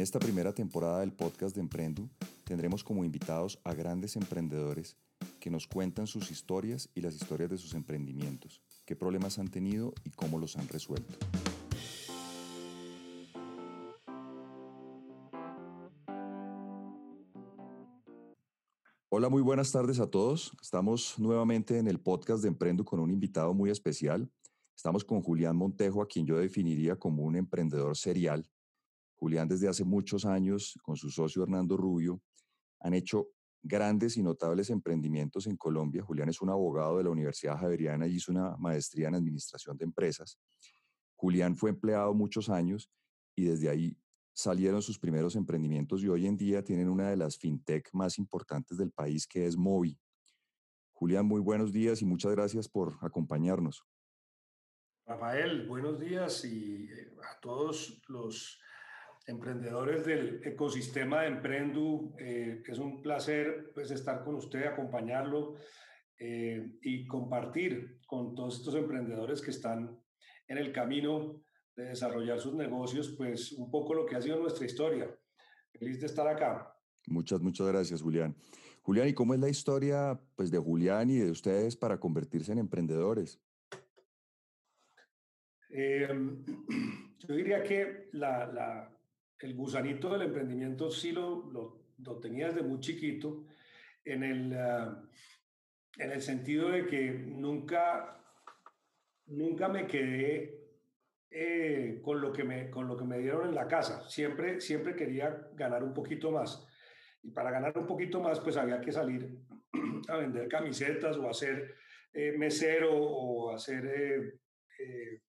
En esta primera temporada del podcast de Emprendu tendremos como invitados a grandes emprendedores que nos cuentan sus historias y las historias de sus emprendimientos, qué problemas han tenido y cómo los han resuelto. Hola, muy buenas tardes a todos. Estamos nuevamente en el podcast de Emprendo con un invitado muy especial. Estamos con Julián Montejo, a quien yo definiría como un emprendedor serial. Julián desde hace muchos años, con su socio Hernando Rubio, han hecho grandes y notables emprendimientos en Colombia. Julián es un abogado de la Universidad Javeriana y hizo una maestría en Administración de Empresas. Julián fue empleado muchos años y desde ahí salieron sus primeros emprendimientos y hoy en día tienen una de las fintech más importantes del país que es Movi. Julián, muy buenos días y muchas gracias por acompañarnos. Rafael, buenos días y eh, a todos los emprendedores del ecosistema de Emprendu. Eh, es un placer pues, estar con usted, acompañarlo eh, y compartir con todos estos emprendedores que están en el camino de desarrollar sus negocios, pues un poco lo que ha sido nuestra historia. Feliz de estar acá. Muchas, muchas gracias, Julián. Julián, ¿y cómo es la historia pues, de Julián y de ustedes para convertirse en emprendedores? Em, yo diría que la, el gusanito del emprendimiento sí lo, lo, tenía desde muy chiquito, en el, ah, en el sentido de que nunca, nunca me quedé eh, con, lo que me, con lo que me dieron en la casa. Siempre, siempre quería ganar un poquito más. Y para ganar un poquito más, pues había que salir a vender camisetas o hacer eh, mesero o hacer eh,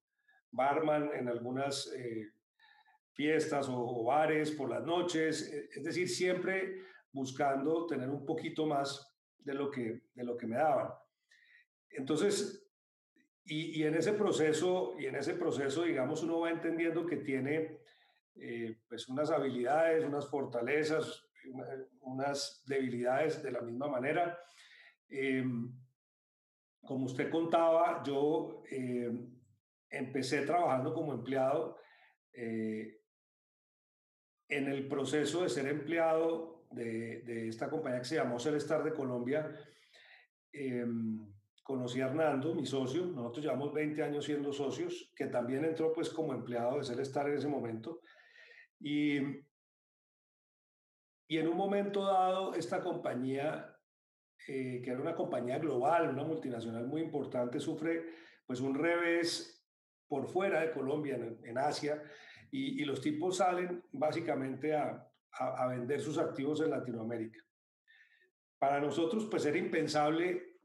barman en algunas fiestas o, bares por las noches. Es decir, siempre buscando tener un poquito más de lo que, de lo que me daban. Entonces, y, en ese proceso, y en ese proceso, digamos, uno va entendiendo que tiene eh, pues unas habilidades, unas fortalezas, unas debilidades de la misma manera. Em, como usted contaba, yo em, empecé trabajando como empleado. Eh, en el proceso de ser empleado de, esta compañía que se llamó Celestar de Colombia, eh, conocí a Hernando, mi socio, nosotros llevamos 20 años siendo socios, que también entró pues como empleado de Celestar en ese momento. Y, y en un momento dado, esta compañía, eh, que era una compañía global, una multinacional muy importante, sufre pues un revés por fuera de Colombia, en, Asia, y, los tipos salen básicamente a, a, a vender sus activos en Latinoamérica. Para nosotros pues era impensable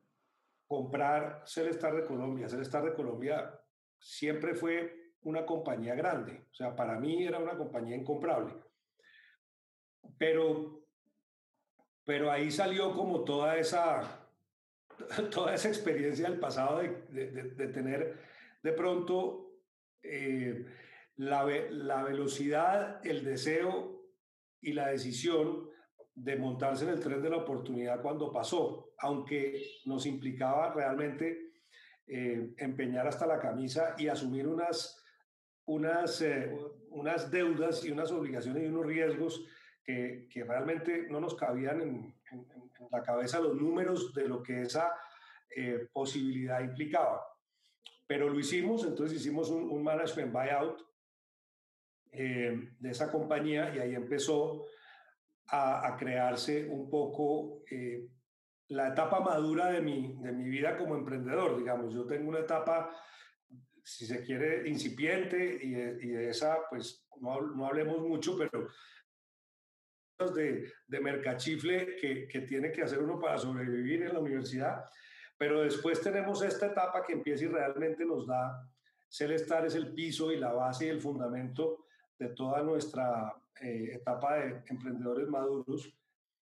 comprar Celestar de Colombia. Celestar de Colombia siempre fue una compañía grande, o sea, para mí era una compañía incomprable. Pero, pero ahí salió como toda esa, toda esa experiencia del pasado de, de, tener de pronto eh, la, la velocidad, el deseo y la decisión de montarse en el tren de la oportunidad cuando pasó, aunque nos implicaba realmente eh, empeñar hasta la camisa y asumir unas, unas, eh, unas deudas y unas obligaciones y unos riesgos que, que realmente no nos cabían en, la cabeza los números de lo que esa eh, posibilidad implicaba. Pero lo hicimos, entonces hicimos un, un management buyout de esa compañía y ahí empezó a, crearse un poco eh, la etapa madura de mi, de mi vida como emprendedor, digamos. Yo tengo una etapa, si se quiere, incipiente y de, esa, pues, no, no, hablemos mucho, pero de, de mercachifle que, que tiene que hacer uno para sobrevivir en la universidad. Pero después tenemos esta etapa que empieza y realmente nos da, Celestar es el piso y la base y el fundamento de toda nuestra eh, etapa de emprendedores maduros.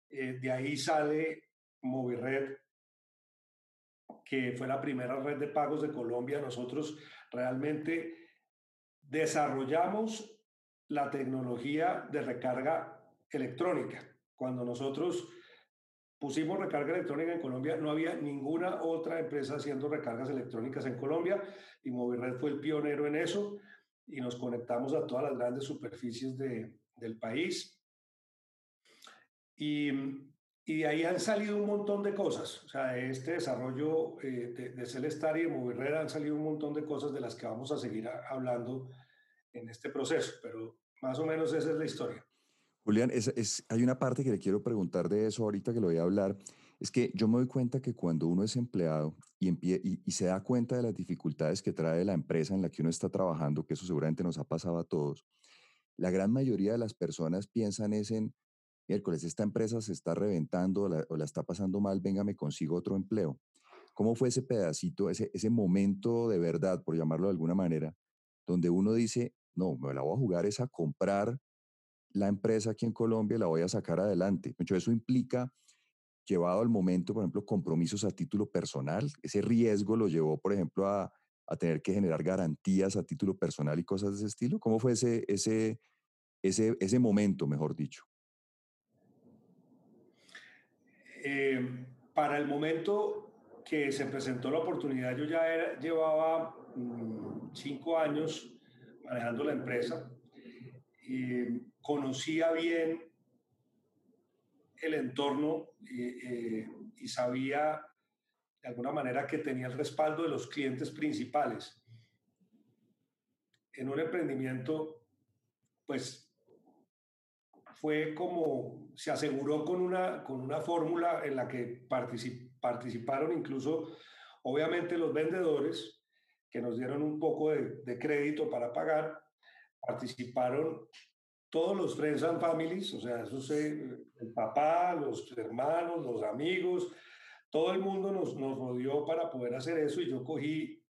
Eh, de ahí sale Movired, que fue la primera red de pagos de Colombia. Nosotros realmente desarrollamos la tecnología de recarga electrónica. Cuando nosotros pusimos recarga electrónica en Colombia, no había ninguna otra empresa haciendo recargas electrónicas en Colombia y Movired fue el pionero en eso y nos conectamos a todas las grandes superficies de, del país. Y, y, de ahí han salido un montón de cosas. O sea, de este desarrollo eh, de, de Celestar y de Movirrera han salido un montón de cosas de las que vamos a seguir hablando en este proceso, pero más o menos esa es la historia. Julián, es, hay una parte que le quiero preguntar de eso ahorita que lo voy a hablar. Es que yo me doy cuenta que cuando uno es empleado y, y, y, se da cuenta de las dificultades que trae la empresa en la que uno está trabajando, que eso seguramente nos ha pasado a todos, la gran mayoría de las personas piensan es en, miércoles, esta empresa se está reventando o la, está pasando mal, venga, me consigo otro empleo. ¿Cómo fue ese pedacito, ese, momento de verdad, por llamarlo de alguna manera, donde uno dice, no, me la voy a jugar es a comprar la empresa aquí en Colombia y la voy a sacar adelante? Mucho eso implica llevado al momento, por ejemplo, compromisos a título personal. Ese riesgo lo llevó, por ejemplo, a, a tener que generar garantías a título personal y cosas de ese estilo. ¿Cómo fue ese, ese, ese, ese momento, mejor dicho? Eh, para el momento que se presentó la oportunidad, yo ya era, llevaba mmm, cinco años manejando la empresa. y conocía bien el entorno eh, y sabía de alguna manera que tenía el respaldo de los clientes principales. En un emprendimiento, pues fue como se aseguró con una, con una fórmula en la que participaron incluso, obviamente, los vendedores, que nos dieron un poco de crédito para pagar, participaron todos los friends and families, o sea, eso se, el papá, los hermanos, los amigos, todo el mundo nos, nos rodeó para poder hacer eso y yo cogí,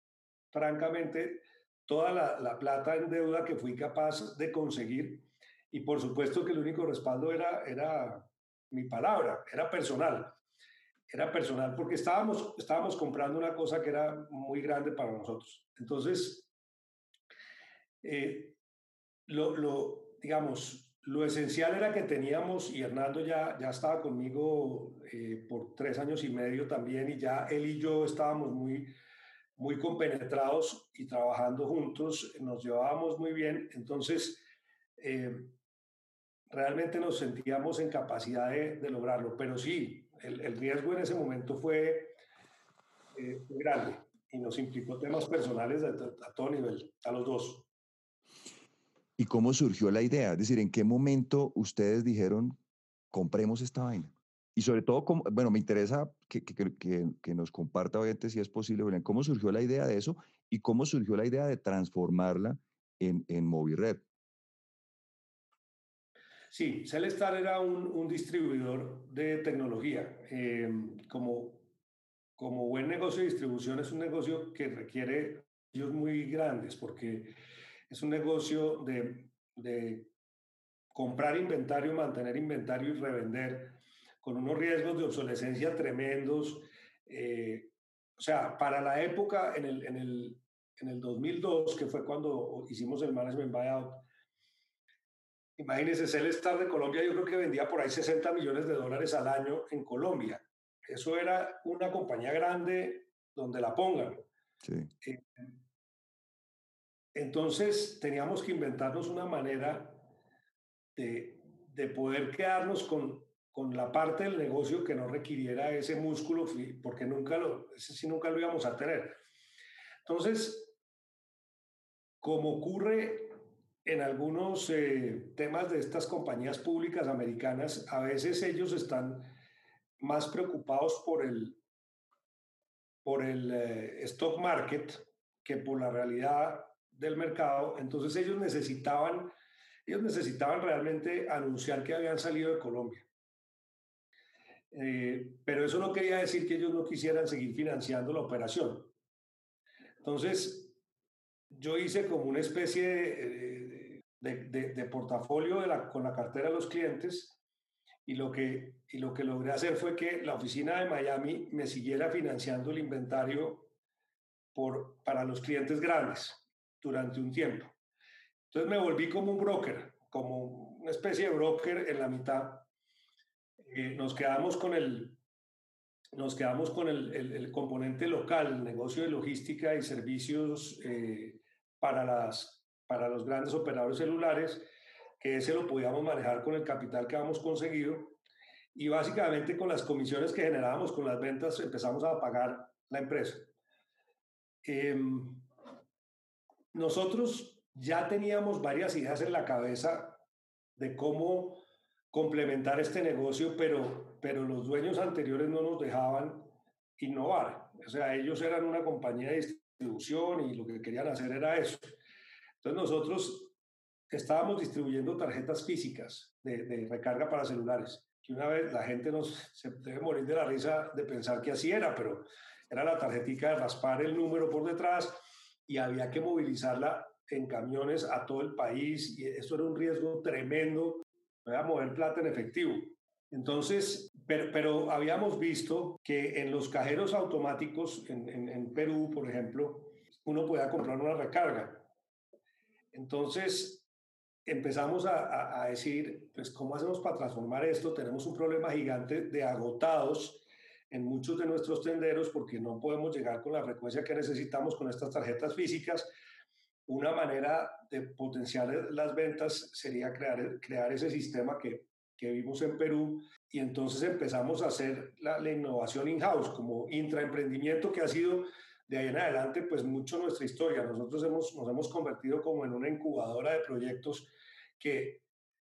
francamente, toda la, la, plata en deuda que fui capaz de conseguir y por supuesto que el único respaldo era, era mi palabra, era personal. Era personal porque estábamos, estábamos comprando una cosa que era muy grande para nosotros. Entonces, eh, lo, lo, digamos, lo esencial era que teníamos, y Hernando ya, ya estaba conmigo eh, por tres años y medio también, y ya él y yo estábamos muy, muy compenetrados y trabajando juntos, nos llevábamos muy bien, entonces eh, realmente nos sentíamos en capacidad de, de lograrlo, pero sí, el, riesgo en ese momento fue, eh, grande y nos implicó temas personales a, a todo nivel, a los dos. ¿Y cómo surgió la idea? Es decir, ¿en qué momento ustedes dijeron, compremos esta vaina? Y sobre todo, bueno, me interesa que, que, que, que nos comparta, obviamente, si es posible, cómo surgió la idea de eso y cómo surgió la idea de transformarla en, en Movired. Sí, Celestar era un, un distribuidor de tecnología. Eh, como, como buen negocio de distribución es un negocio que requiere ellos muy grandes porque es un negocio de, de comprar inventario, mantener inventario y revender con unos riesgos de obsolescencia tremendos. Eh, o sea, para la época, en el, en, el, en el 2002, que fue cuando hicimos el management buyout, imagínense, Celestar de Colombia yo creo que vendía por ahí 60 millones de dólares al año en Colombia. Eso era una compañía grande donde la pongan. Sí. Eh, entonces teníamos que inventarnos una manera de, de poder quedarnos con, con, la parte del negocio que no requiriera ese músculo, porque nunca lo, ese nunca lo íbamos a tener. Entonces, como ocurre en algunos eh, temas de estas compañías públicas americanas, a veces ellos están más preocupados por el, por el eh, stock market que por la realidad del mercado, entonces ellos necesitaban, ellos necesitaban realmente anunciar que habían salido de Colombia. Eh, pero eso no quería decir que ellos no quisieran seguir financiando la operación. Entonces, yo hice como una especie de, de, de, de portafolio la, con la cartera de los clientes y lo, que, y lo que logré hacer fue que la oficina de Miami me siguiera financiando el inventario por, para los clientes grandes durante un tiempo. Entonces me volví como un broker, como una especie de broker en la mitad. Eh, nos quedamos con el, nos quedamos con el, el, el, componente local, el negocio de logística y servicios eh, para, las, para los grandes operadores celulares, que ese lo podíamos manejar con el capital que habíamos conseguido y básicamente con las comisiones que generábamos con las ventas empezamos a pagar la empresa. Em, nosotros ya teníamos varias ideas en la cabeza de cómo complementar este negocio, pero, pero los dueños anteriores no nos dejaban innovar. O sea, ellos eran una compañía de distribución y lo que querían hacer era eso. Entonces nosotros estábamos distribuyendo tarjetas físicas de, de recarga para celulares, que una vez la gente nos se debe morir de la risa de pensar que así era, pero era la tarjetita de raspar el número por detrás y había que movilizarla en camiones a todo el país y eso era un riesgo tremendo, a mover plata en efectivo. Entonces, pero, pero, habíamos visto que en los cajeros automáticos en, en, Perú, por ejemplo, uno podía comprar una recarga. Entonces, empezamos a, a, decir, pues, ¿cómo hacemos para transformar esto? Tenemos un problema gigante de agotados en muchos de nuestros tenderos porque no podemos llegar con la frecuencia que necesitamos con estas tarjetas físicas una manera de potenciar las ventas sería crear, crear ese sistema que, que vimos en Perú y entonces empezamos a hacer la, la innovación in-house como intraemprendimiento que ha sido de ahí en adelante pues mucho nuestra historia. Nosotros hemos, nos hemos convertido como en una incubadora de proyectos que,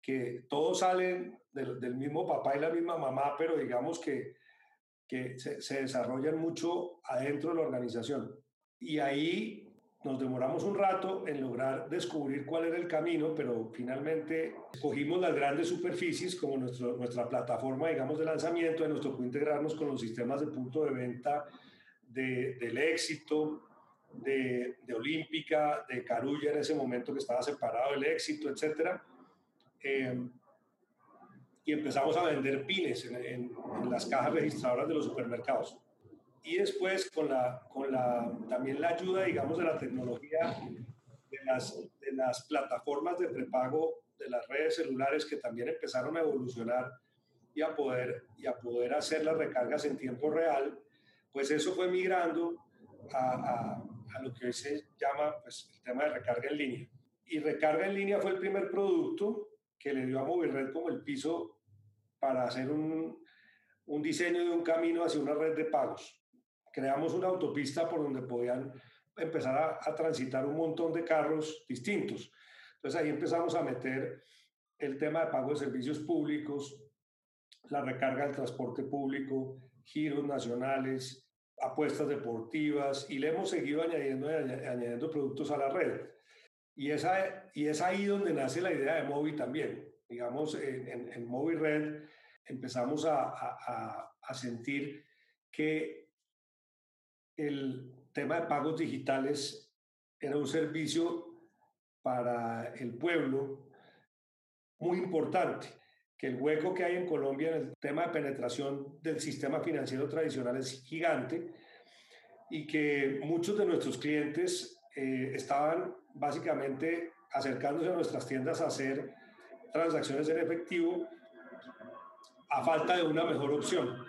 que todos salen del, del mismo papá y la misma mamá, pero digamos que, que se, se desarrollan mucho adentro de la organización. Y ahí nos demoramos un rato en lograr descubrir cuál era el camino, pero finalmente escogimos las grandes superficies como nuestro, nuestra plataforma, digamos, de lanzamiento, nos tocó integrarnos con los sistemas de punto de venta de, del éxito, de, de, Olímpica, de Carulla en ese momento que estaba separado del éxito, etc. Eh, y empezamos a vender pines en, en, en las cajas registradoras de los supermercados y después con, la, con la, también la ayuda, digamos, de la tecnología de las, de las plataformas de prepago de las redes celulares que también empezaron a evolucionar y a poder, y a poder hacer las recargas en tiempo real, pues eso fue migrando a, a, a lo que se llama pues, el tema de recarga en línea. Y recarga en línea fue el primer producto que le dio a MobiRed como el piso para hacer un, un diseño de un camino hacia una red de pagos creamos una autopista por donde podían empezar a, transitar un montón de carros distintos. Entonces ahí empezamos a meter el tema de pago de servicios públicos, la recarga del transporte público, giros nacionales, apuestas deportivas y le hemos seguido añadiendo, añadiendo productos a la red. Y, y es ahí donde nace la idea de Movi también. Digamos, en, en, en empezamos a, a, a sentir que el tema de pagos digitales era un servicio para el pueblo muy importante, que el hueco que hay en Colombia en el tema de penetración del sistema financiero tradicional es gigante y que muchos de nuestros clientes eh, estaban básicamente acercándose a nuestras tiendas a hacer transacciones en efectivo a falta de una mejor opción.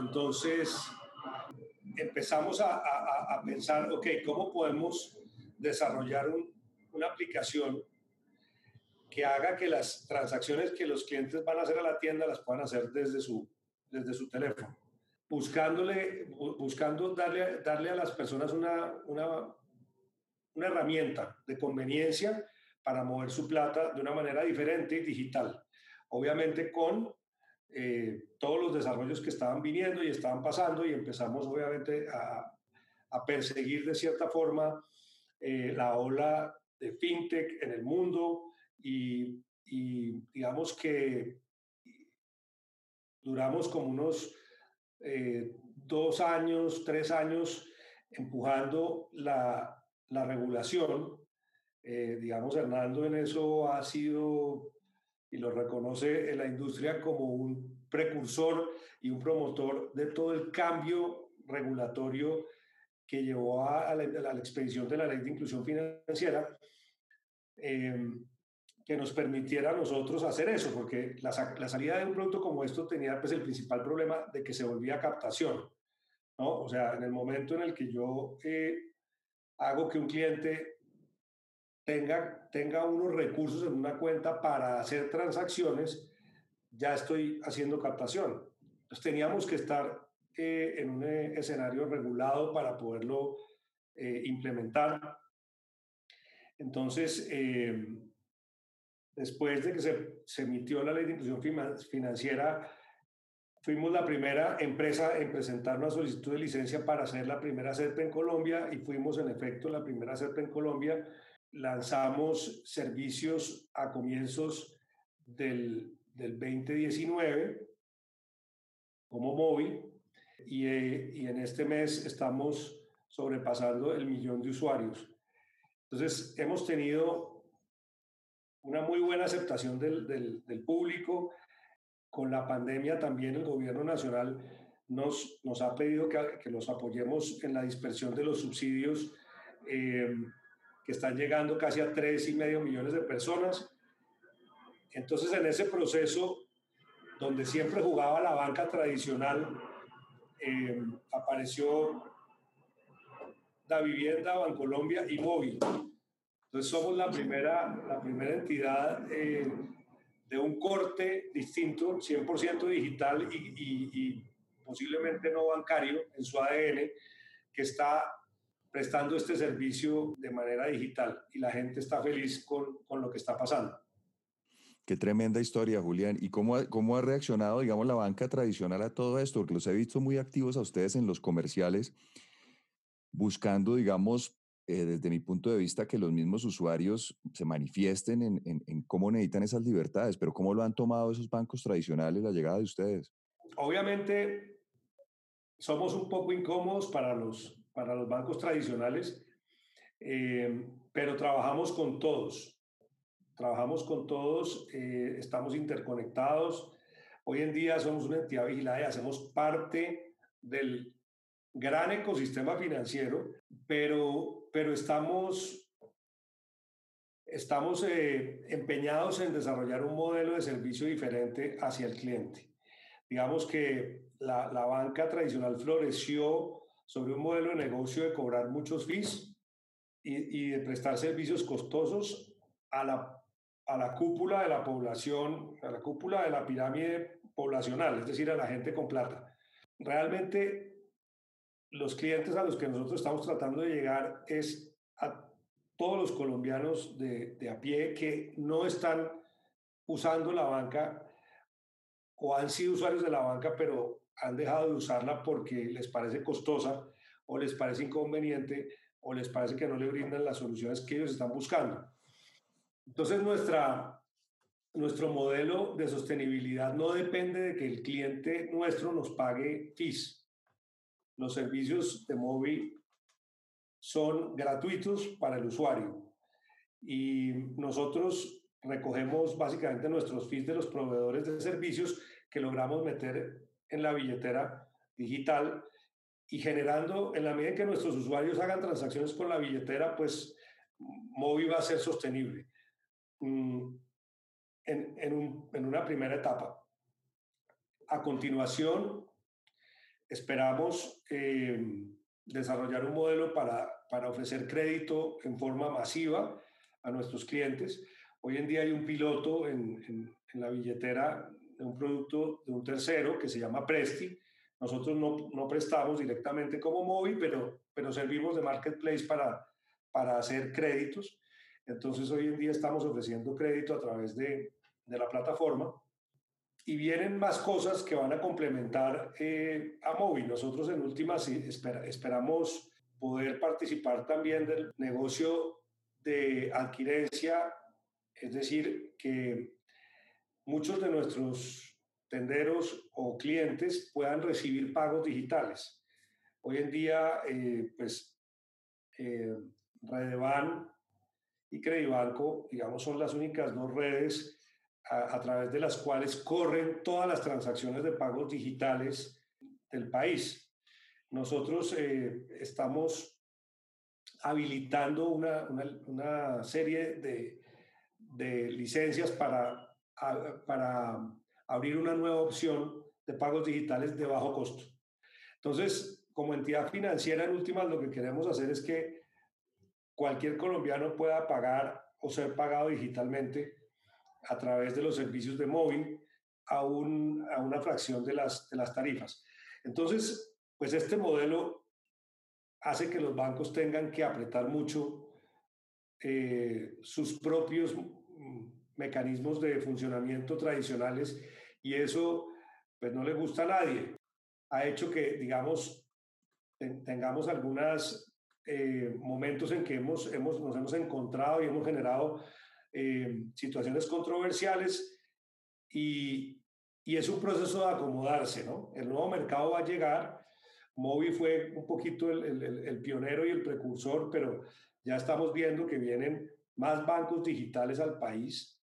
Entonces, empezamos a, a, a, pensar, ok, ¿cómo podemos desarrollar un, una aplicación que haga que las transacciones que los clientes van a hacer a la tienda las puedan hacer desde su, desde su teléfono? Buscándole, buscando darle, darle a las personas una, una, una herramienta de conveniencia para mover su plata de una manera diferente y digital. Obviamente con eh, todos los desarrollos que estaban viniendo y estaban pasando y empezamos obviamente a, a perseguir de cierta forma eh, la ola de fintech en el mundo y, y, digamos que duramos como unos eh, dos años, tres años empujando la, la regulación. Eh, digamos, Hernando en eso ha sido y lo reconoce en la industria como un precursor y un promotor de todo el cambio regulatorio que llevó a, la, a expedición de la ley de inclusión financiera, eh, que nos permitiera a nosotros hacer eso, porque la, la, salida de un producto como esto tenía pues el principal problema de que se volvía captación, ¿no? O sea, en el momento en el que yo eh, hago que un cliente tenga, tenga unos recursos en una cuenta para hacer transacciones, ya estoy haciendo captación. Entonces teníamos que estar eh, en un eh, escenario regulado para poderlo eh, implementar. Entonces, después de que se, se, emitió la ley de inclusión financiera, fuimos la primera empresa en presentar una solicitud de licencia para hacer la primera CERP en Colombia y fuimos en efecto la primera CERP en Colombia. Lanzamos servicios a comienzos del, del 2019 como móvil y, eh, y, en este mes estamos sobrepasando el millón de usuarios. Entonces, hemos tenido una muy buena aceptación del, del, del público. Con la pandemia también el gobierno nacional nos, nos ha pedido que, que los apoyemos en la dispersión de los subsidios eh, que están llegando casi a tres y medio millones de personas. Entonces, en ese proceso, donde siempre jugaba la banca tradicional, eh, apareció la vivienda, Bancolombia y Móvil. Entonces somos la primera, la primera entidad eh, de un corte distinto, 100% digital y, y, posiblemente no bancario en su ADN, que está prestando este servicio de manera digital y la gente está feliz con, con lo que está pasando. Qué tremenda historia, Julián. ¿Y cómo ha, cómo ha reaccionado, digamos, la banca tradicional a todo esto? Porque los he visto muy activos a ustedes en los comerciales, buscando, digamos, eh, desde mi punto de vista, que los mismos usuarios se manifiesten en, en, en, cómo necesitan esas libertades, pero ¿cómo lo han tomado esos bancos tradicionales la llegada de ustedes? Obviamente, somos un poco incómodos para los, para los bancos tradicionales, eh, pero trabajamos con todos trabajamos con todos, eh, estamos interconectados. Hoy en día somos una entidad vigilada y hacemos parte del gran ecosistema financiero, pero, pero estamos, estamos eh, empeñados en desarrollar un modelo de servicio diferente hacia el cliente. Digamos que la, la banca tradicional floreció sobre un modelo de negocio de cobrar muchos fees y, y de prestar servicios costosos a la a la cúpula de la población, a la cúpula de la pirámide poblacional, es decir, a la gente con plata. Realmente los clientes a los que nosotros estamos tratando de llegar es a todos los colombianos de, de a pie que no están usando la banca o han sido usuarios de la banca, pero han dejado de usarla porque les parece costosa o les parece inconveniente o les parece que no le brindan las soluciones que ellos están buscando. Entonces, nuestra, nuestro modelo de sostenibilidad no depende de que el cliente nuestro nos pague fees. Los servicios de móvil son gratuitos para el usuario y nosotros recogemos básicamente nuestros fees de los proveedores de servicios que logramos meter en la billetera digital y generando, en la medida en que nuestros usuarios hagan transacciones con la billetera, pues móvil va a ser sostenible. Mm, en, en, un, en una primera etapa. A continuación, esperamos eh, desarrollar un modelo para, para ofrecer crédito en forma masiva a nuestros clientes. Hoy en día hay un piloto en, en, en, la billetera de un producto de un tercero que se llama Presti. Nosotros no, no prestamos directamente como móvil, pero, pero servimos de marketplace para, para hacer créditos. Entonces hoy en día estamos ofreciendo crédito a través de, de la plataforma y vienen más cosas que van a complementar eh, a Móvil. Nosotros en últimas espera, esperamos poder participar también del negocio de adquirencia, es decir, que muchos de nuestros tenderos o clientes puedan recibir pagos digitales. Hoy en día, eh, pues, eh, Redevan y Credibanco, digamos, son las únicas dos redes a, a, través de las cuales corren todas las transacciones de pagos digitales del país. Nosotros eh, estamos habilitando una, una, una serie de, de, licencias para, a, para abrir una nueva opción de pagos digitales de bajo costo. Entonces, como entidad financiera, en últimas, lo que queremos hacer es que cualquier colombiano pueda pagar o ser pagado digitalmente a través de los servicios de móvil a, a una fracción de las, de las tarifas. Entonces, pues este modelo hace que los bancos tengan que apretar mucho eh, sus propios mm, mecanismos de funcionamiento tradicionales y eso pues no le gusta a nadie. Ha hecho que, digamos, tengamos algunos eh, momentos en que hemos, hemos, nos hemos encontrado y hemos generado eh, situaciones controversiales y, y, es un proceso de acomodarse, ¿no? El nuevo mercado va a llegar. Movi fue un poquito el, el, el pionero y el precursor, pero ya estamos viendo que vienen más bancos digitales al país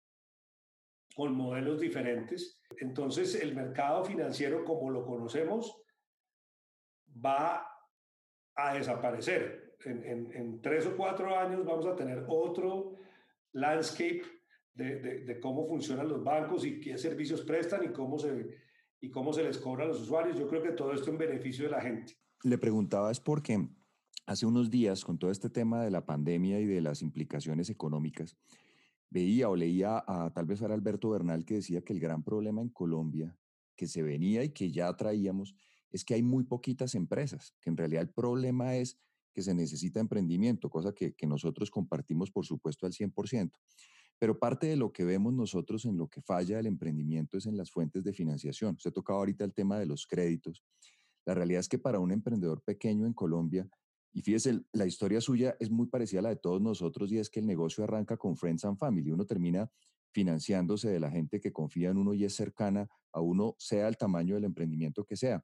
con modelos diferentes. Entonces, el mercado financiero como lo conocemos va a desaparecer. En, en, tres o cuatro años vamos a tener otro landscape de, de, cómo funcionan los bancos y qué servicios prestan y cómo, se, y cómo se les cobra a los usuarios. Yo creo que todo esto en beneficio de la gente. Le preguntaba es porque hace unos días, con todo este tema de la pandemia y de las implicaciones económicas, veía o leía a tal vez era Alberto Bernal que decía que el gran problema en Colombia que se venía y que ya traíamos es que hay muy poquitas empresas, que en realidad el problema es que se necesita emprendimiento, cosa que, que nosotros compartimos por supuesto al 100%. Pero parte de lo que vemos nosotros en lo que falla el emprendimiento es en las fuentes de financiación. Usted tocaba ahorita el tema de los créditos. La realidad es que para un emprendedor pequeño en Colombia, y fíjese, la historia suya es muy parecida a la de todos nosotros y es que el negocio arranca con Friends and Family. Uno termina financiándose de la gente que confía en uno y es cercana a uno, sea el tamaño del emprendimiento que sea.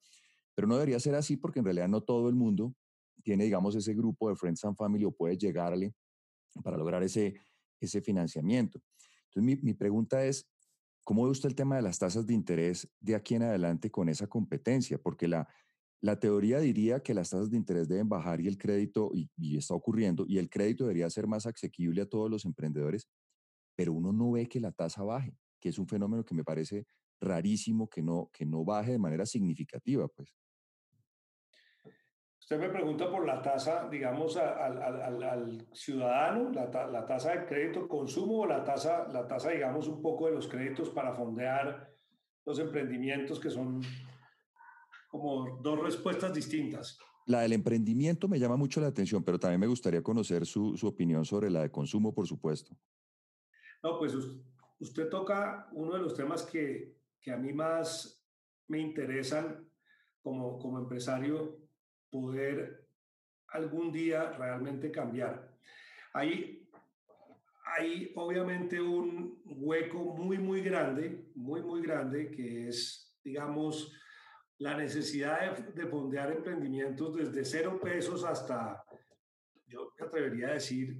Pero no debería ser así porque en realidad no todo el mundo tiene, digamos, ese grupo de Friends and Family o puede llegarle para lograr ese, ese financiamiento. Entonces, mi, mi pregunta es, ¿cómo ve usted el tema de las tasas de interés de aquí en adelante con esa competencia? Porque la, la teoría diría que las tasas de interés deben bajar y el crédito, y, está ocurriendo, y el crédito debería ser más asequible a todos los emprendedores, pero uno no ve que la tasa baje, que es un fenómeno que me parece rarísimo que no, que no baje de manera significativa, pues. Usted me pregunta por la tasa, digamos, al, ciudadano, la, la, tasa de crédito consumo o la tasa, la tasa, digamos, un poco de los créditos para fondear los emprendimientos que son como dos respuestas distintas. La del emprendimiento me llama mucho la atención, pero también me gustaría conocer su, su opinión sobre la de consumo, por supuesto. No, pues usted toca uno de los temas que, que a mí más me interesan como, como empresario poder algún día realmente cambiar. Hay, hay obviamente un hueco muy, muy grande, muy, muy grande, que es, digamos, la necesidad de, de fondear emprendimientos desde cero pesos hasta, yo me atrevería a decir,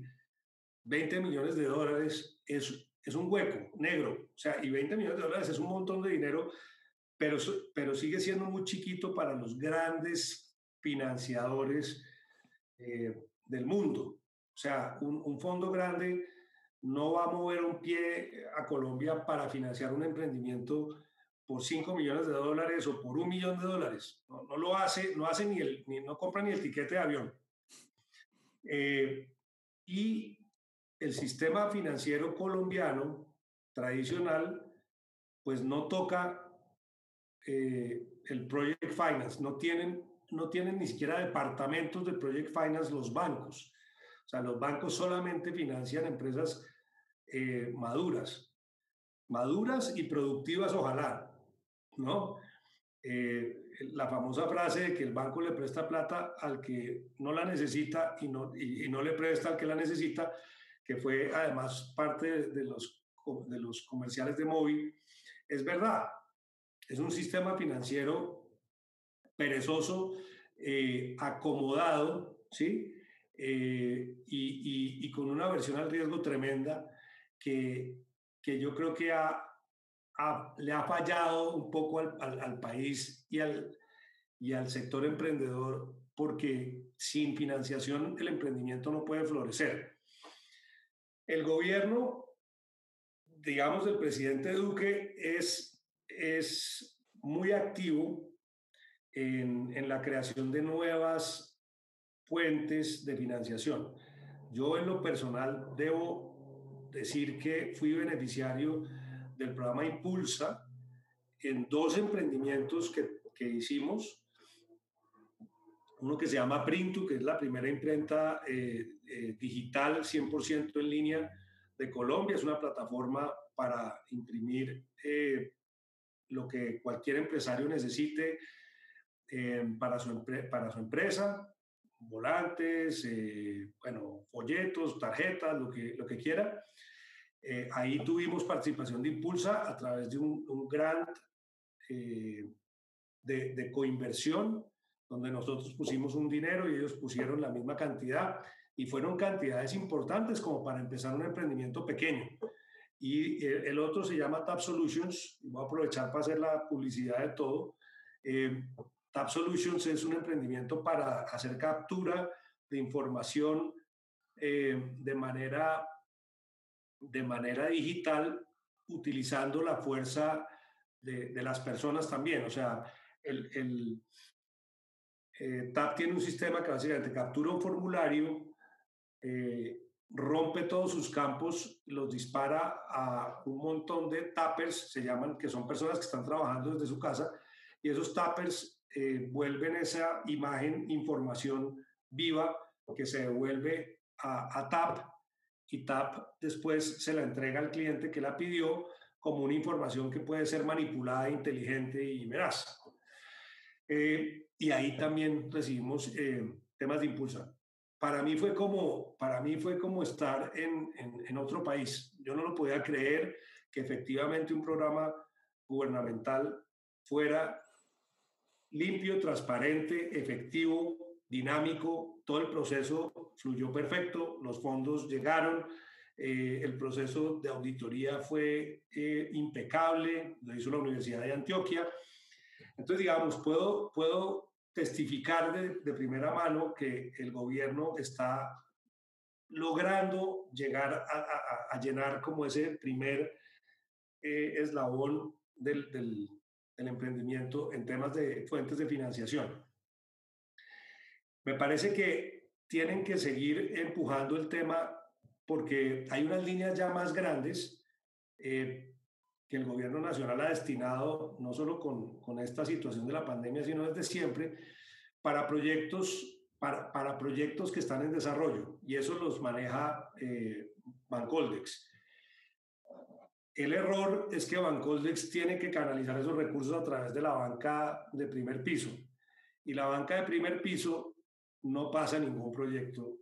20 millones de dólares es, es un hueco negro. O sea, y 20 millones de dólares es un montón de dinero, pero, pero sigue siendo muy chiquito para los grandes financiadores eh, del mundo. O sea, un, un fondo grande no va a mover un pie a Colombia para financiar un emprendimiento por 5 millones de dólares o por un millón de dólares. No, no lo hace, no hace ni el, no compra ni el tiquete de avión. Eh, y el sistema financiero colombiano tradicional, pues no toca eh, el Project Finance, no tienen, no tienen ni siquiera departamentos de Project Finance los bancos. O sea, los bancos solamente financian empresas eh, maduras, maduras y productivas, ojalá, ¿no? Eh, la famosa frase de que el banco le presta plata al que no la necesita y no, y, no le presta al que la necesita, que fue además parte de, los, de los comerciales de móvil, es verdad. Es un sistema financiero perezoso, eh, acomodado, ¿sí? Eh, y, y, con una versión al riesgo tremenda que, que yo creo que ha, le ha fallado un poco al, país y al, y al sector emprendedor porque sin financiación el emprendimiento no puede florecer. El gobierno, digamos, del presidente Duque es, es muy activo en, en la creación de nuevas fuentes de financiación. Yo en lo personal debo decir que fui beneficiario del programa Impulsa en dos emprendimientos que, que hicimos. Uno que se llama Printu, que es la primera imprenta eh, eh, digital 100% en línea de Colombia. Es una plataforma para imprimir eh, lo que cualquier empresario necesite para, su para su empresa, volantes, bueno, folletos, tarjetas, lo que, lo que quiera. Ahí tuvimos participación de Impulsa a través de un, grant eh, de, de, coinversión, donde nosotros pusimos un dinero y ellos pusieron la misma cantidad y fueron cantidades importantes como para empezar un emprendimiento pequeño. Y el otro se llama Tap Solutions, voy a aprovechar para hacer la publicidad de todo. Eh, Tap Solutions es un emprendimiento para hacer captura de información eh, de, manera, de manera digital utilizando la fuerza de, las personas también. O sea, el, el eh, TAP tiene un sistema que básicamente captura un formulario, eh, rompe todos sus campos, los dispara a un montón de tappers, se llaman, que son personas que están trabajando desde su casa, y esos tappers eh, vuelven esa imagen, información viva que se devuelve a, a TAP y TAP después se la entrega al cliente que la pidió como una información que puede ser manipulada, inteligente y veraz. Eh, y ahí también recibimos eh, temas de impulsa. Para mí fue como, para mí fue como estar en, en, otro país. Yo no lo podía creer que efectivamente un programa gubernamental fuera limpio, transparente, efectivo, dinámico, todo el proceso fluyó perfecto, los fondos llegaron, eh, el proceso de auditoría fue eh, impecable, lo hizo la Universidad de Antioquia. Entonces, digamos, puedo, puedo testificar de, primera mano que el gobierno está logrando llegar a, llenar como ese primer eh, eslabón del, del, del emprendimiento en temas de fuentes de financiación. Me parece que tienen que seguir empujando el tema porque hay unas líneas ya más grandes eh, que el gobierno nacional ha destinado, no solo con, con, esta situación de la pandemia, sino desde siempre, para proyectos, para, para proyectos que están en desarrollo, y eso los maneja eh, Bancoldex. El error es que Bancoldex tiene que canalizar esos recursos a través de la banca de primer piso, y la banca de primer piso no pasa ningún proyecto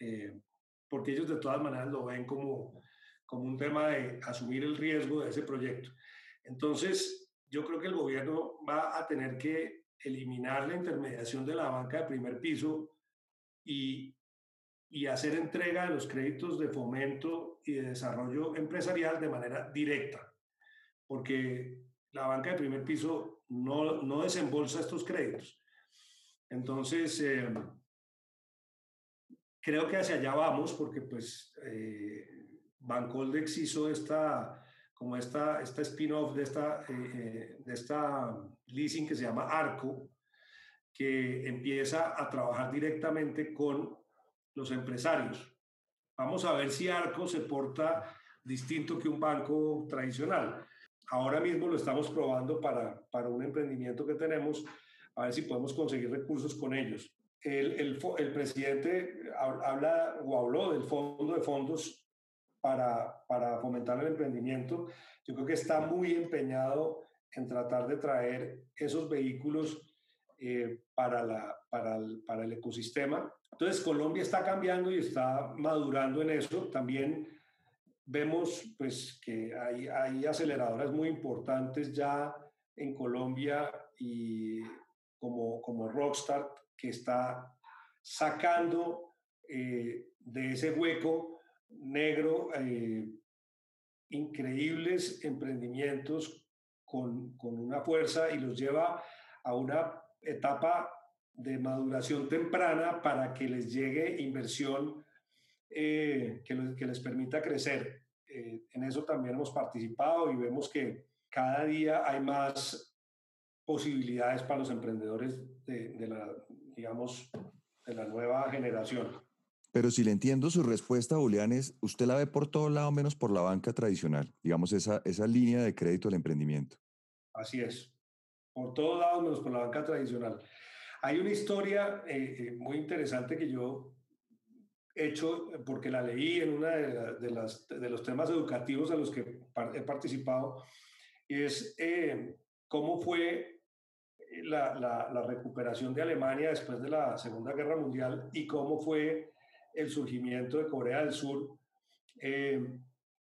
eh, porque ellos de todas maneras lo ven como, como un tema de asumir el riesgo de ese proyecto. Entonces, yo creo que el gobierno va a tener que eliminar la intermediación de la banca de primer piso y, y hacer entrega de los créditos de fomento y de desarrollo empresarial de manera directa, porque la banca de primer piso no, no desembolsa estos créditos. Entonces, eh, creo que hacia allá vamos porque pues eh, Bancoldex hizo esta como esta, esta spin-off de esta, eh, eh, de esta leasing que se llama Arco, que empieza a trabajar directamente con los empresarios. Vamos a ver si Arco se porta distinto que un banco tradicional. Ahora mismo lo estamos probando para, para un emprendimiento que tenemos, a ver si podemos conseguir recursos con ellos el, el, presidente habla o habló del fondo de fondos para, para fomentar el emprendimiento. Yo creo que está muy empeñado en tratar de traer esos vehículos eh, para, la, para, el, para el ecosistema. Entonces, Colombia está cambiando y está madurando en eso. También vemos pues, que hay, hay aceleradoras muy importantes ya en Colombia y como, como Rockstar que está sacando eh, de ese hueco negro eh, increíbles emprendimientos con, con, una fuerza y los lleva a una etapa de maduración temprana para que les llegue inversión eh, que, que, les permita crecer. en eso también hemos participado y vemos que cada día hay más posibilidades para los emprendedores de, de la, digamos, de la nueva generación. Pero si le entiendo su respuesta, Julián, es, usted la ve por todo lado menos por la banca tradicional, digamos, esa, esa línea de crédito al emprendimiento. Así es, por todos lados menos por la banca tradicional. Hay una historia eh, eh, muy interesante que yo he hecho, porque la leí en uno de, las, de, los temas educativos a los que he participado, y es eh, cómo fue la, recuperación de Alemania después de la Segunda Guerra Mundial y cómo fue el surgimiento de Corea del Sur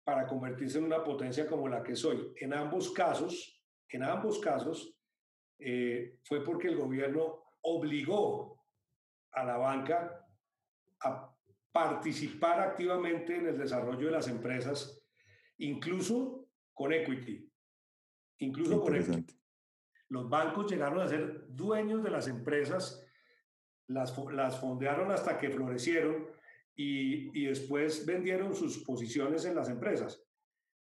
para convertirse en una potencia como la que soy. En ambos casos, en ambos casos, fue porque el gobierno obligó a la banca a participar activamente en el desarrollo de las empresas, incluso con equity. Incluso con equity. Los bancos llegaron a ser dueños de las empresas, las, las fondearon hasta que florecieron y, y después vendieron sus posiciones en las empresas.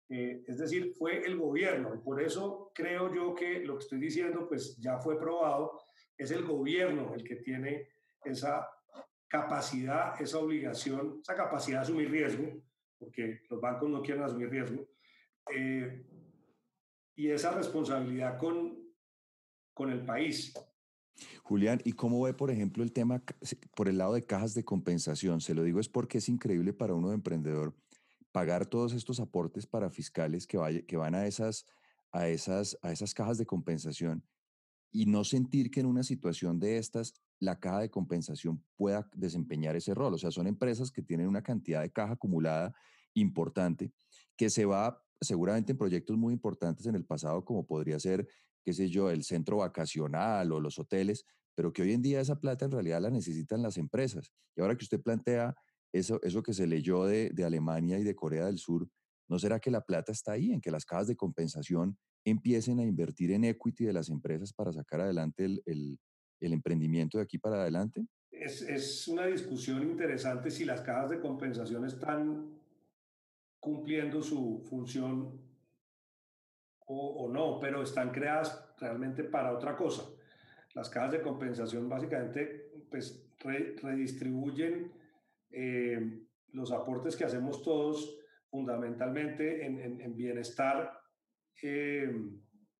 Eh, es decir, fue el gobierno. Y por eso creo yo que lo que estoy diciendo, pues ya fue probado es el gobierno el que tiene esa capacidad, esa obligación, esa capacidad de asumir riesgo, porque los bancos no quieren asumir riesgo, eh, y esa responsabilidad con, con el país. Julián, ¿y cómo ve, por ejemplo, el tema por el lado de cajas de compensación? Se lo digo es porque es increíble para uno de emprendedor pagar todos estos aportes para fiscales que, van a, esas, a esas cajas de compensación y no sentir que en una situación de estas la caja de compensación pueda desempeñar ese rol. O sea, son empresas que tienen una cantidad de caja acumulada importante que se va seguramente en proyectos muy importantes en el pasado, como podría ser, qué sé yo, el centro vacacional o los hoteles, pero que hoy en día esa plata en realidad la necesitan las empresas. Y ahora que usted plantea eso, eso que se leyó de, de Alemania y de Corea del Sur, ¿no será que la plata está ahí, en que las cajas de compensación empiecen a invertir en equity de las empresas para sacar adelante el, el, emprendimiento de aquí para adelante? Es, es, una discusión interesante si las cajas de compensación están cumpliendo su función o, o no, pero están creadas realmente para otra cosa. Las cajas de compensación básicamente pues, redistribuyen eh, los aportes que hacemos todos fundamentalmente en, en, en bienestar eh,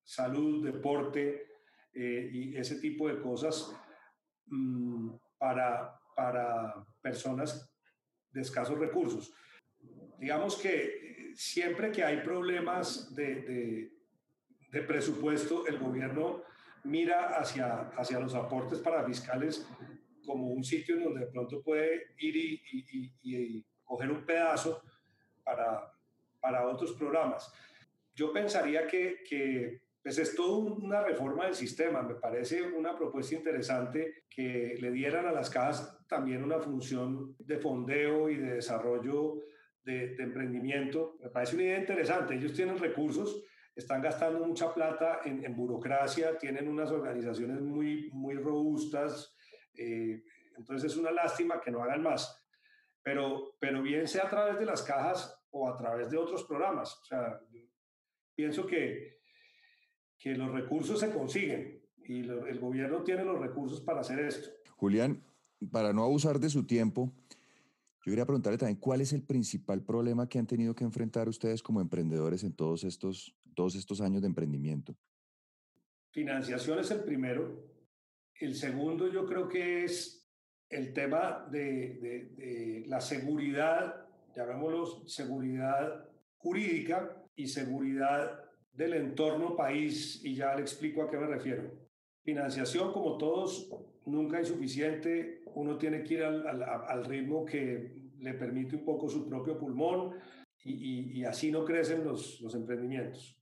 salud, deporte eh, y ese tipo de cosas mm, para, para personas de escasos recursos. Digamos que siempre que hay problemas de, de, presupuesto, el gobierno mira hacia, hacia los aportes para fiscales como un sitio en donde de pronto puede ir y, coger un pedazo para, para otros programas yo pensaría que, que pues es toda una reforma del sistema. Me parece una propuesta interesante que le dieran a las cajas también una función de fondeo y de desarrollo de, emprendimiento. Me parece una idea interesante. Ellos tienen recursos, están gastando mucha plata en, en burocracia, tienen unas organizaciones muy, muy robustas. Eh, entonces es una lástima que no hagan más. Pero, pero bien sea a través de las cajas o a través de otros programas. O sea, pienso que, que los recursos se consiguen y el gobierno tiene los recursos para hacer esto. Julián, para no abusar de su tiempo, yo quería preguntarle también cuál es el principal problema que han tenido que enfrentar ustedes como emprendedores en todos estos, todos estos años de emprendimiento. Financiación es el primero. El segundo yo creo que es el tema de, de, de la seguridad, llamémoslo seguridad jurídica, y seguridad del entorno país, y ya le explico a qué me refiero. Financiación, como todos, nunca es suficiente. Uno tiene que ir al, al, al ritmo que le permite un poco su propio pulmón y, y, y así no crecen los, los, emprendimientos.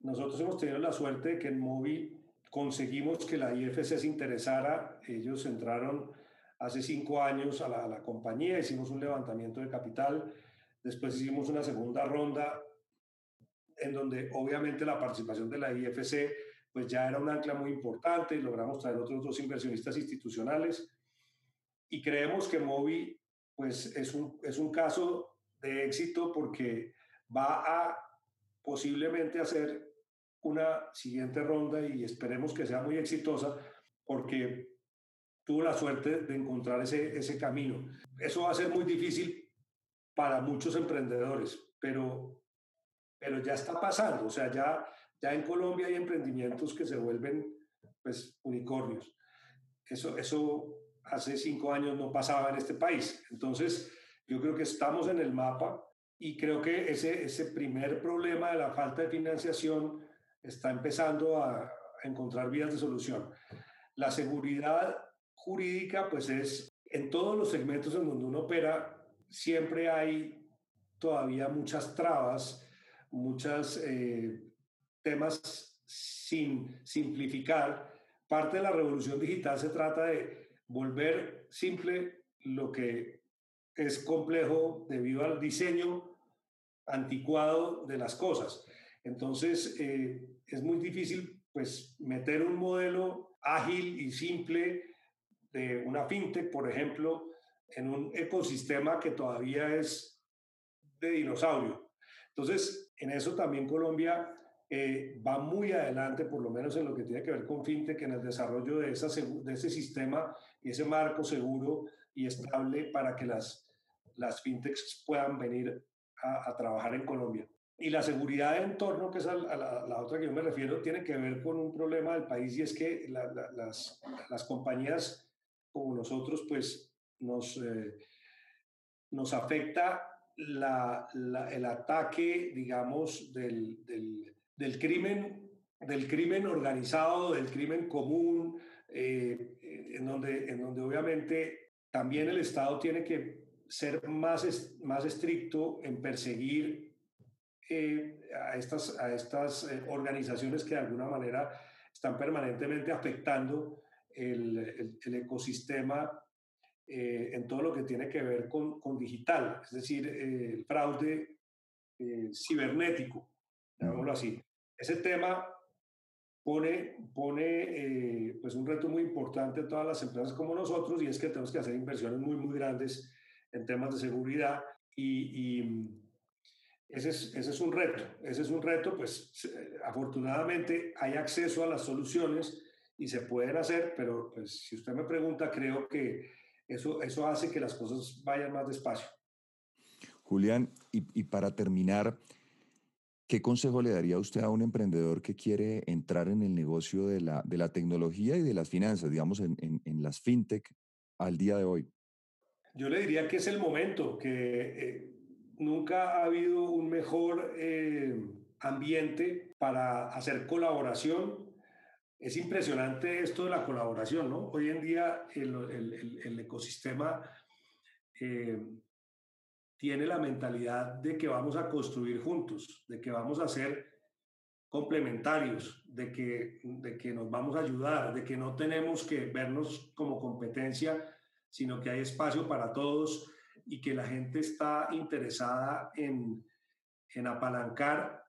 Nosotros hemos tenido la suerte de que en Movi conseguimos que la IFC se interesara. Ellos entraron hace cinco años a la, a la compañía, hicimos un levantamiento de capital, después hicimos una segunda ronda en donde obviamente la participación de la IFC pues ya era un ancla muy importante y logramos traer otros dos inversionistas institucionales y creemos que Movi pues es un, es un caso de éxito porque va a posiblemente hacer una siguiente ronda y esperemos que sea muy exitosa porque tuvo la suerte de encontrar ese, ese camino. Eso va a ser muy difícil para muchos emprendedores, pero, pero ya está pasando. O sea, ya, ya en Colombia hay emprendimientos que se vuelven pues, unicornios. Eso, eso hace cinco años no pasaba en este país. Entonces, yo creo que estamos en el mapa y creo que ese, ese primer problema de la falta de financiación está empezando a, encontrar vías de solución. La seguridad jurídica, pues es en todos los segmentos en donde uno opera, siempre hay todavía muchas trabas, muchos eh, temas sin simplificar. Parte de la revolución digital se trata de volver simple lo que es complejo debido al diseño anticuado de las cosas. Entonces, eh, es muy difícil pues meter un modelo ágil y simple de una fintech, por ejemplo, en un ecosistema que todavía es de dinosaurio. Entonces, en eso también Colombia eh, va muy adelante, por lo menos en lo que tiene que ver con fintech, en el desarrollo de, ese sistema y ese marco seguro y estable para que las, las fintechs puedan venir a, trabajar en Colombia. Y la seguridad de entorno, que es la, otra que yo me refiero, tiene que ver con un problema del país y es que las, las, compañías como nosotros, pues nos, eh, nos afecta el ataque, digamos, del, del, del, crimen, del crimen organizado, del crimen común, eh, en, donde, en donde obviamente también el Estado tiene que ser más, más estricto en perseguir eh, a estas, a estas eh, organizaciones que de alguna manera están permanentemente afectando el, el, ecosistema eh, en todo lo que tiene que ver con, con digital, es decir, el fraude cibernético, digámoslo así. Ese tema pone, pone pues un reto muy importante a todas las empresas como nosotros y es que tenemos que hacer inversiones muy, muy grandes en temas de seguridad y, y ese, es, ese es, un reto. Ese es un reto, pues afortunadamente hay acceso a las soluciones y se pueden hacer, pero pues si usted me pregunta, creo que eso, eso hace que las cosas vayan más despacio. Julián, y, y para terminar, ¿Qué consejo le daría usted a un emprendedor que quiere entrar en el negocio de la, de la tecnología y de las finanzas, digamos, en, en, en, las fintech al día de hoy? Yo le diría que es el momento, que eh, nunca ha habido un mejor eh, ambiente para hacer colaboración. Es impresionante esto de la colaboración, ¿no? Hoy en día el, el, ecosistema eh, tiene la mentalidad de que vamos a construir juntos, de que vamos a ser complementarios, de que, de que nos vamos a ayudar, de que no tenemos que vernos como competencia, sino que hay espacio para todos y que la gente está interesada en, en apalancar,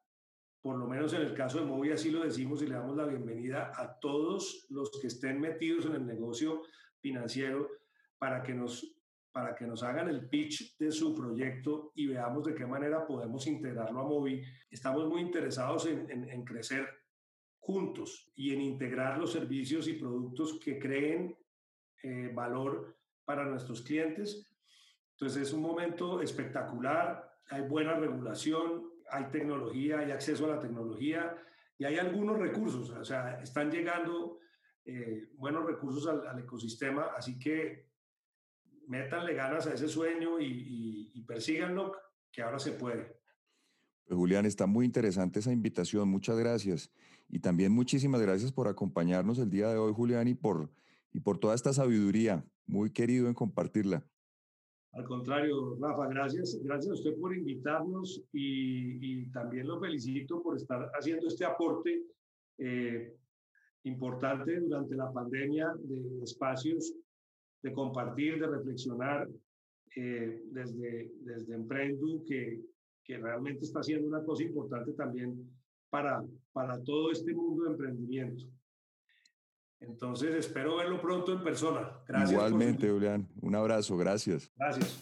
por lo menos en el caso de Movi, así lo decimos y le damos la bienvenida a todos los que estén metidos en el negocio financiero para que nos para que nos hagan el pitch de su proyecto y veamos de qué manera podemos integrarlo a Movi. Estamos muy interesados en, en, en crecer juntos y en integrar los servicios y productos que creen eh, valor para nuestros clientes. Entonces es un momento espectacular, hay buena regulación, hay tecnología, hay acceso a la tecnología y hay algunos recursos, o sea, están llegando eh, buenos recursos al, ecosistema, así que métanle ganas a ese sueño y, y, persíganlo, que ahora se puede. Pues Julián, está muy interesante esa invitación, muchas gracias. Y también muchísimas gracias por acompañarnos el día de hoy, Julián, y por, y por toda esta sabiduría muy querido en compartirla. Al contrario, Rafa, gracias. Gracias a usted por invitarnos y, también lo felicito por estar haciendo este aporte eh, importante durante la pandemia de espacios de compartir, de reflexionar eh, desde, desde Emprendu, que, que realmente está haciendo una cosa importante también para, para todo este mundo de emprendimiento. Entonces espero verlo pronto en persona. Gracias. Igualmente, Julián. Un abrazo, gracias. Gracias.